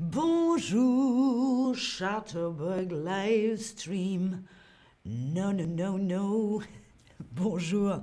Bonjour, Chatterbug Livestream. Non, non, non, non. Bonjour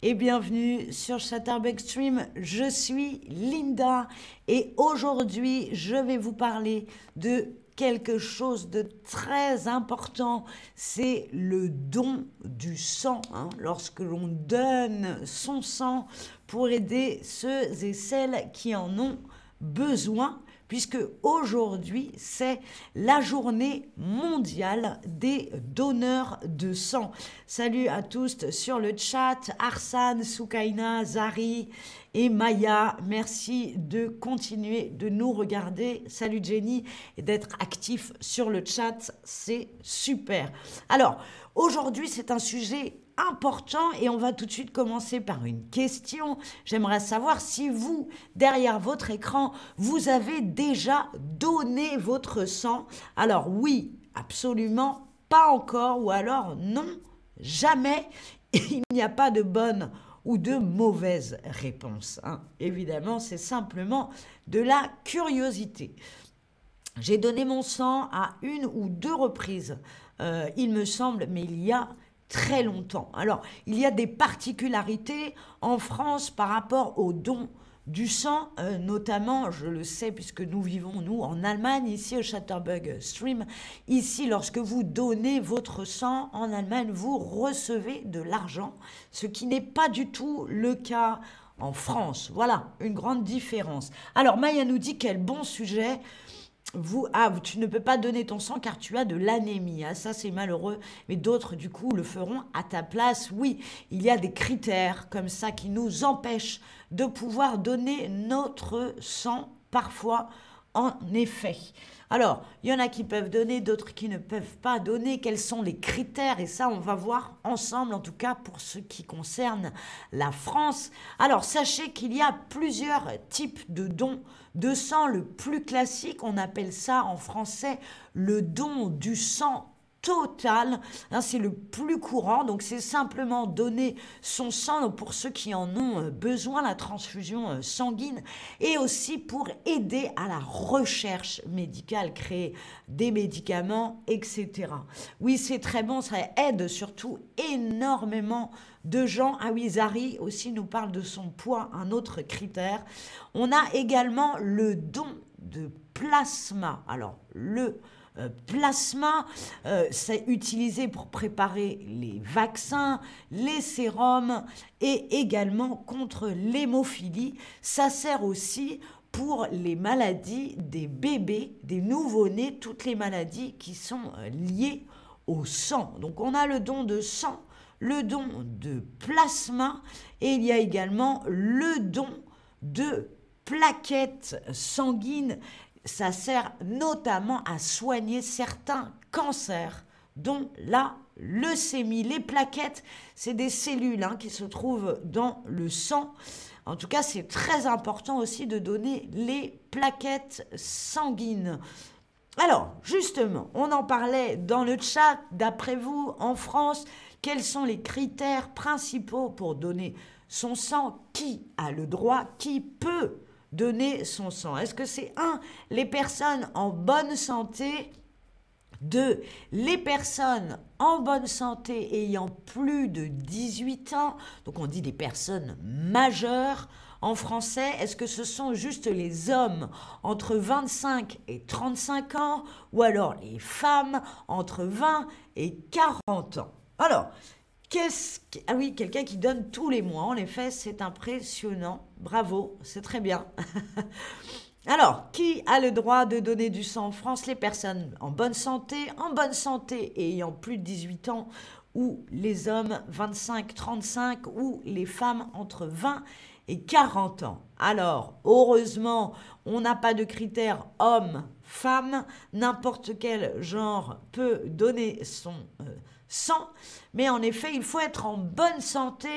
et bienvenue sur Chatterbug Stream. Je suis Linda et aujourd'hui je vais vous parler de quelque chose de très important, c'est le don du sang. Hein. Lorsque l'on donne son sang pour aider ceux et celles qui en ont besoin, puisque aujourd'hui c'est la journée mondiale des donneurs de sang. Salut à tous sur le chat, Arsane, Soukaina, Zari et Maya. Merci de continuer de nous regarder. Salut Jenny et d'être actif sur le chat, c'est super. Alors, aujourd'hui c'est un sujet important et on va tout de suite commencer par une question. J'aimerais savoir si vous, derrière votre écran, vous avez déjà donné votre sang. Alors oui, absolument pas encore ou alors non, jamais. Il n'y a pas de bonne ou de mauvaise réponse. Hein. Évidemment, c'est simplement de la curiosité. J'ai donné mon sang à une ou deux reprises, euh, il me semble, mais il y a très longtemps. Alors, il y a des particularités en France par rapport aux dons du sang, euh, notamment, je le sais puisque nous vivons, nous, en Allemagne, ici au Chatterbug Stream. Ici, lorsque vous donnez votre sang en Allemagne, vous recevez de l'argent, ce qui n'est pas du tout le cas en France. Voilà, une grande différence. Alors, Maya nous dit quel bon sujet vous, ah, tu ne peux pas donner ton sang car tu as de l'anémie. Ah, ça, c'est malheureux. Mais d'autres, du coup, le feront à ta place. Oui, il y a des critères comme ça qui nous empêchent de pouvoir donner notre sang parfois, en effet. Alors, il y en a qui peuvent donner, d'autres qui ne peuvent pas donner. Quels sont les critères? Et ça, on va voir ensemble, en tout cas pour ce qui concerne la France. Alors, sachez qu'il y a plusieurs types de dons de sang. Le plus classique, on appelle ça en français le don du sang total. Hein, c'est le plus courant. Donc, c'est simplement donner son sang pour ceux qui en ont euh, besoin, la transfusion euh, sanguine, et aussi pour aider à la recherche médicale, créer des médicaments, etc. Oui, c'est très bon. Ça aide surtout énormément de gens. Ah oui, Zari aussi nous parle de son poids, un autre critère. On a également le don de plasma. Alors, le euh, plasma, euh, c'est utilisé pour préparer les vaccins, les sérums et également contre l'hémophilie. Ça sert aussi pour les maladies des bébés, des nouveau-nés, toutes les maladies qui sont euh, liées au sang. Donc on a le don de sang, le don de plasma et il y a également le don de plaquettes sanguines ça sert notamment à soigner certains cancers, dont la leucémie. Les plaquettes, c'est des cellules hein, qui se trouvent dans le sang. En tout cas, c'est très important aussi de donner les plaquettes sanguines. Alors, justement, on en parlait dans le chat. D'après vous, en France, quels sont les critères principaux pour donner son sang? Qui a le droit? Qui peut donner son sang. Est-ce que c'est un, les personnes en bonne santé? Deux, les personnes en bonne santé ayant plus de 18 ans, donc on dit des personnes majeures en français, est-ce que ce sont juste les hommes entre 25 et 35 ans ou alors les femmes entre 20 et 40 ans? Alors, Qu'est-ce Ah oui, quelqu'un qui donne tous les mois. En effet, c'est impressionnant. Bravo, c'est très bien. Alors, qui a le droit de donner du sang en France? Les personnes en bonne santé, en bonne santé ayant plus de 18 ans, ou les hommes 25-35, ou les femmes entre 20 et 40 ans. Alors, heureusement, on n'a pas de critères homme-femme. N'importe quel genre peut donner son euh, sang. Mais en effet, il faut être en bonne santé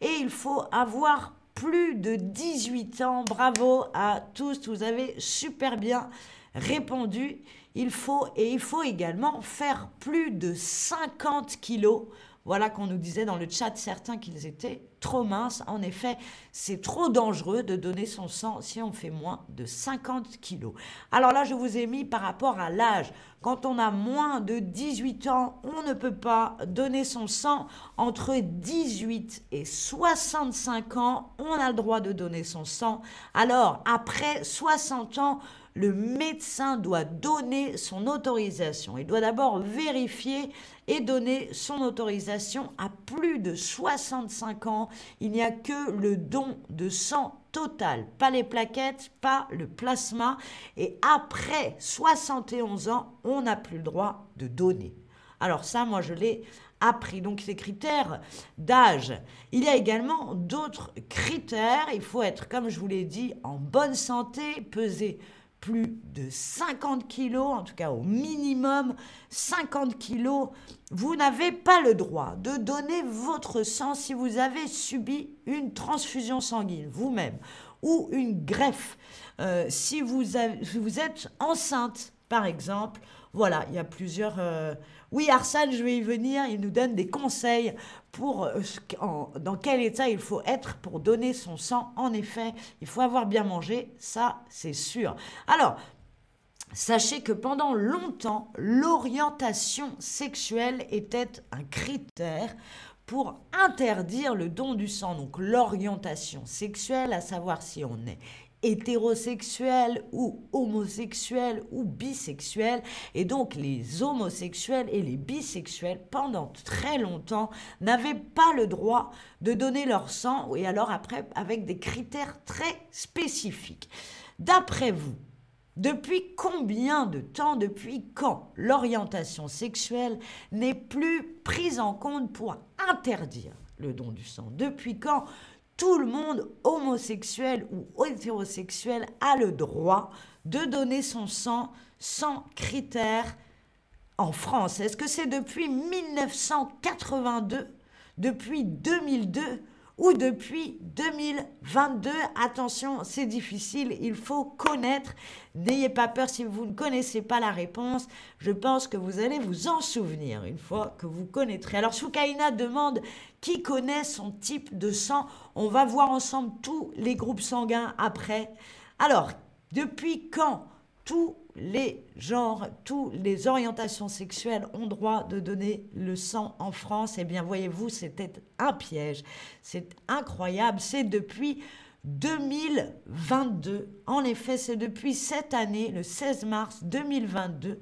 et il faut avoir plus de 18 ans. Bravo à tous, vous avez super bien répondu. Il faut et il faut également faire plus de 50 kilos. Voilà qu'on nous disait dans le chat certains qu'ils étaient trop mince. En effet, c'est trop dangereux de donner son sang si on fait moins de 50 kilos. Alors là, je vous ai mis par rapport à l'âge. Quand on a moins de 18 ans, on ne peut pas donner son sang. Entre 18 et 65 ans, on a le droit de donner son sang. Alors, après 60 ans, le médecin doit donner son autorisation. Il doit d'abord vérifier et donner son autorisation à plus de 65 ans. Il n'y a que le don de sang total, pas les plaquettes, pas le plasma. Et après 71 ans, on n'a plus le droit de donner. Alors ça, moi, je l'ai appris. Donc ces critères d'âge. Il y a également d'autres critères. Il faut être, comme je vous l'ai dit, en bonne santé, peser plus de 50 kilos, en tout cas au minimum 50 kilos, vous n'avez pas le droit de donner votre sang si vous avez subi une transfusion sanguine vous-même ou une greffe. Euh, si vous, êtes enceinte, par exemple, voilà, il y a plusieurs... Euh, oui, Arsène, je vais y venir, il nous donne des conseils pour euh, dans quel état il faut être pour donner son sang. En effet, il faut avoir bien mangé, ça c'est sûr. Alors, Sachez que pendant longtemps, l'orientation sexuelle était un critère pour interdire le don du sang. Donc l'orientation sexuelle, à savoir si on est hétérosexuels ou homosexuels ou bisexuels. Et donc les homosexuels et les bisexuels, pendant très longtemps, n'avaient pas le droit de donner leur sang, et alors après avec des critères très spécifiques. D'après vous, depuis combien de temps, depuis quand l'orientation sexuelle n'est plus prise en compte pour interdire le don du sang? Depuis quand tout le monde, homosexuel ou hétérosexuel, a le droit de donner son sang sans critères en France? Est-ce que c'est depuis 1982, depuis 2002 ou depuis 2022. Attention, c'est difficile, il faut connaître. N'ayez pas peur si vous ne connaissez pas la réponse. Je pense que vous allez vous en souvenir une fois que vous connaîtrez. Alors, Soukaina demande qui connaît son type de sang? On va voir ensemble tous les groupes sanguins après. Alors, depuis quand tous les genres, toutes les orientations sexuelles ont droit de donner le sang en France. Eh bien, voyez-vous, c'était un piège. C'est incroyable. C'est depuis 2022. En effet, c'est depuis cette année, le 16 mars 2022,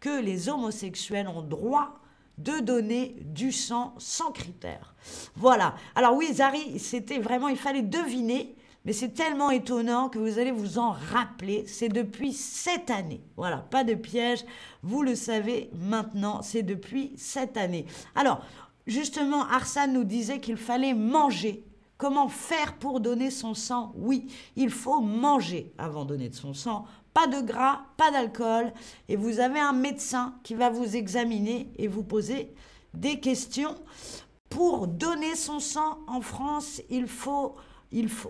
que les homosexuels ont droit de donner du sang sans critères. Voilà. Alors oui, Zari, c'était vraiment, il fallait deviner mais c'est tellement étonnant que vous allez vous en rappeler. C'est depuis cette année. Voilà, pas de piège. Vous le savez maintenant, c'est depuis cette année. Alors, justement, Arsène nous disait qu'il fallait manger. Comment faire pour donner son sang? Oui, il faut manger avant de donner son sang. Pas de gras, pas d'alcool. Et vous avez un médecin qui va vous examiner et vous poser des questions. Pour donner son sang en France, il faut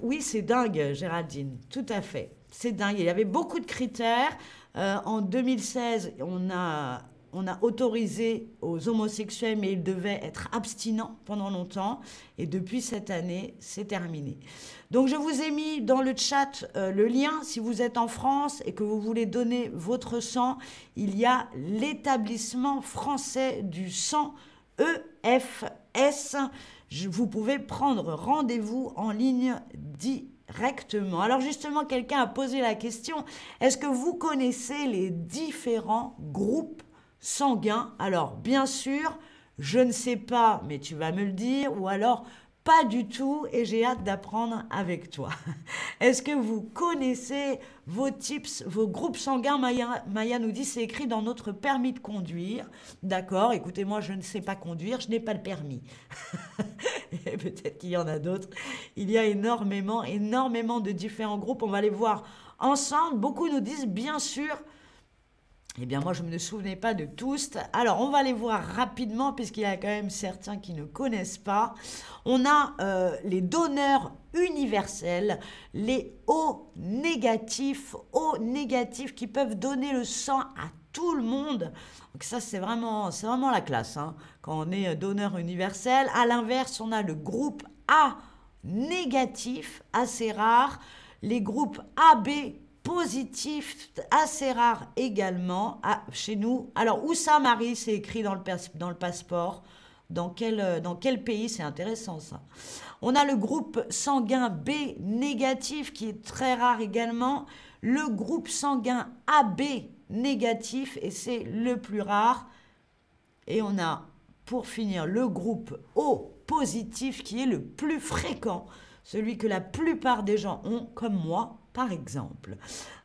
oui, c'est dingue, Géraldine, tout à fait. C'est dingue. Il y avait beaucoup de critères. Euh, en 2016, on a, autorisé aux homosexuels, mais ils devaient être abstinents pendant longtemps. Et depuis cette année, c'est terminé. Donc, je vous ai mis dans le chat euh, le lien. Si vous êtes en France et que vous voulez donner votre sang, il y a l'établissement français du sang EFS vous pouvez prendre rendez-vous en ligne directement. Alors justement, quelqu'un a posé la question, est-ce que vous connaissez les différents groupes sanguins? Alors bien sûr, je ne sais pas, mais tu vas me le dire, ou alors pas du tout et j'ai hâte d'apprendre avec toi. Est-ce que vous connaissez vos tips, vos groupes sanguins? Maya, Maya nous dit c'est écrit dans notre permis de conduire. D'accord, écoutez, moi je ne sais pas conduire, je n'ai pas le permis. Peut-être qu'il y en a d'autres. Il y a énormément, énormément de différents groupes. On va les voir ensemble. Beaucoup nous disent bien sûr eh bien, moi, je ne me souvenais pas de tous. Alors, on va les voir rapidement, puisqu'il y a quand même certains qui ne connaissent pas. On a euh, les donneurs universels, les O négatifs, O négatifs qui peuvent donner le sang à tout le monde. Donc ça, c'est vraiment, vraiment la classe, hein, quand on est donneur universel. À l'inverse, on a le groupe A négatifs, assez rares. Les groupes AB positifs, assez rares également chez nous. Alors, où ça, Marie C'est écrit dans le, passeport? Dans quel, dans quel pays? C'est intéressant ça. On a le groupe sanguin B négatif qui est très rare également. Le groupe sanguin AB négatif et c'est le plus rare. Et on a pour finir le groupe O positif qui est le plus fréquent, celui que la plupart des gens ont, comme moi par exemple.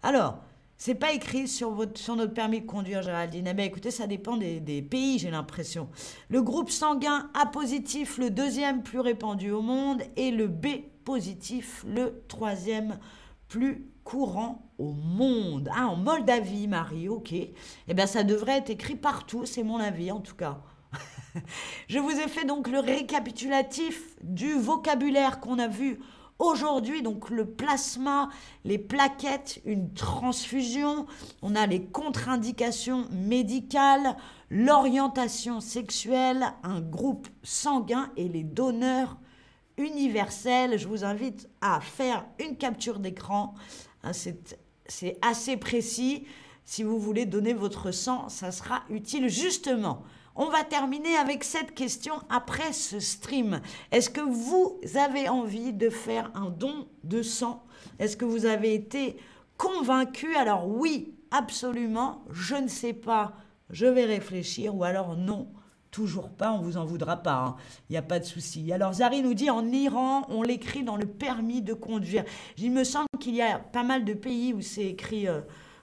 Alors, c'est pas écrit sur, votre, sur notre permis de conduire, Géraldine. Eh bien, écoutez, ça dépend des, des pays, j'ai l'impression. Le groupe sanguin A positif, le deuxième plus répandu au monde, et le B positif, le troisième plus courant au monde. Ah, en Moldavie, Marie, ok. Eh bien, ça devrait être écrit partout, c'est mon avis en tout cas. Je vous ai fait donc le récapitulatif du vocabulaire qu'on a vu aujourd'hui. Donc le plasma, les plaquettes, une transfusion, on a les contre-indications médicales, l'orientation sexuelle, un groupe sanguin et les donneurs universels. Je vous invite à faire une capture d'écran. Hein, c'est assez précis. Si vous voulez donner votre sang, ça sera utile justement. On va terminer avec cette question après ce stream. Est-ce que vous avez envie de faire un don de sang? Est-ce que vous avez été convaincu? Alors oui, absolument. Je ne sais pas. Je vais réfléchir. Ou alors non. Toujours pas, on vous en voudra pas, hein. il n'y a pas de souci. Alors Zari nous dit en Iran, on l'écrit dans le permis de conduire. Il me semble qu'il y a pas mal de pays où c'est écrit euh,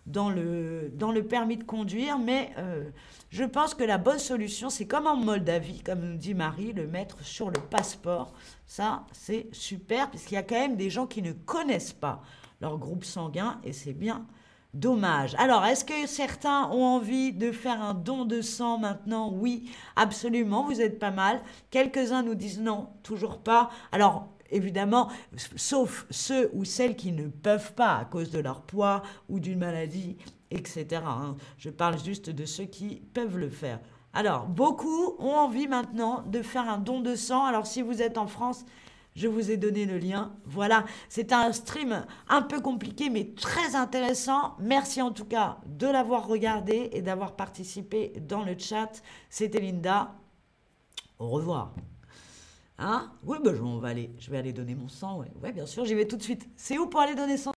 dans, le, dans le permis de conduire, mais euh, je pense que la bonne solution, c'est comme en Moldavie, comme nous dit Marie, le mettre sur le passeport. Ça, c'est super, puisqu'il y a quand même des gens qui ne connaissent pas leur groupe sanguin, et c'est bien dommage. Alors, est-ce que certains ont envie de faire un don de sang maintenant? Oui, absolument, vous êtes pas mal. Quelques-uns nous disent non, toujours pas. Alors, évidemment, sauf ceux ou celles qui ne peuvent pas à cause de leur poids ou d'une maladie, etc. Hein. Je parle juste de ceux qui peuvent le faire. Alors, beaucoup ont envie maintenant de faire un don de sang. Alors, si vous êtes en France, je vous ai donné le lien. Voilà, c'est un stream un peu compliqué, mais très intéressant. Merci en tout cas de l'avoir regardé et d'avoir participé dans le chat. C'était Linda. Au revoir. Hein Oui, ben, je, vais aller, je vais aller donner mon sang. Ouais bien sûr, j'y vais tout de suite. C'est où pour aller donner son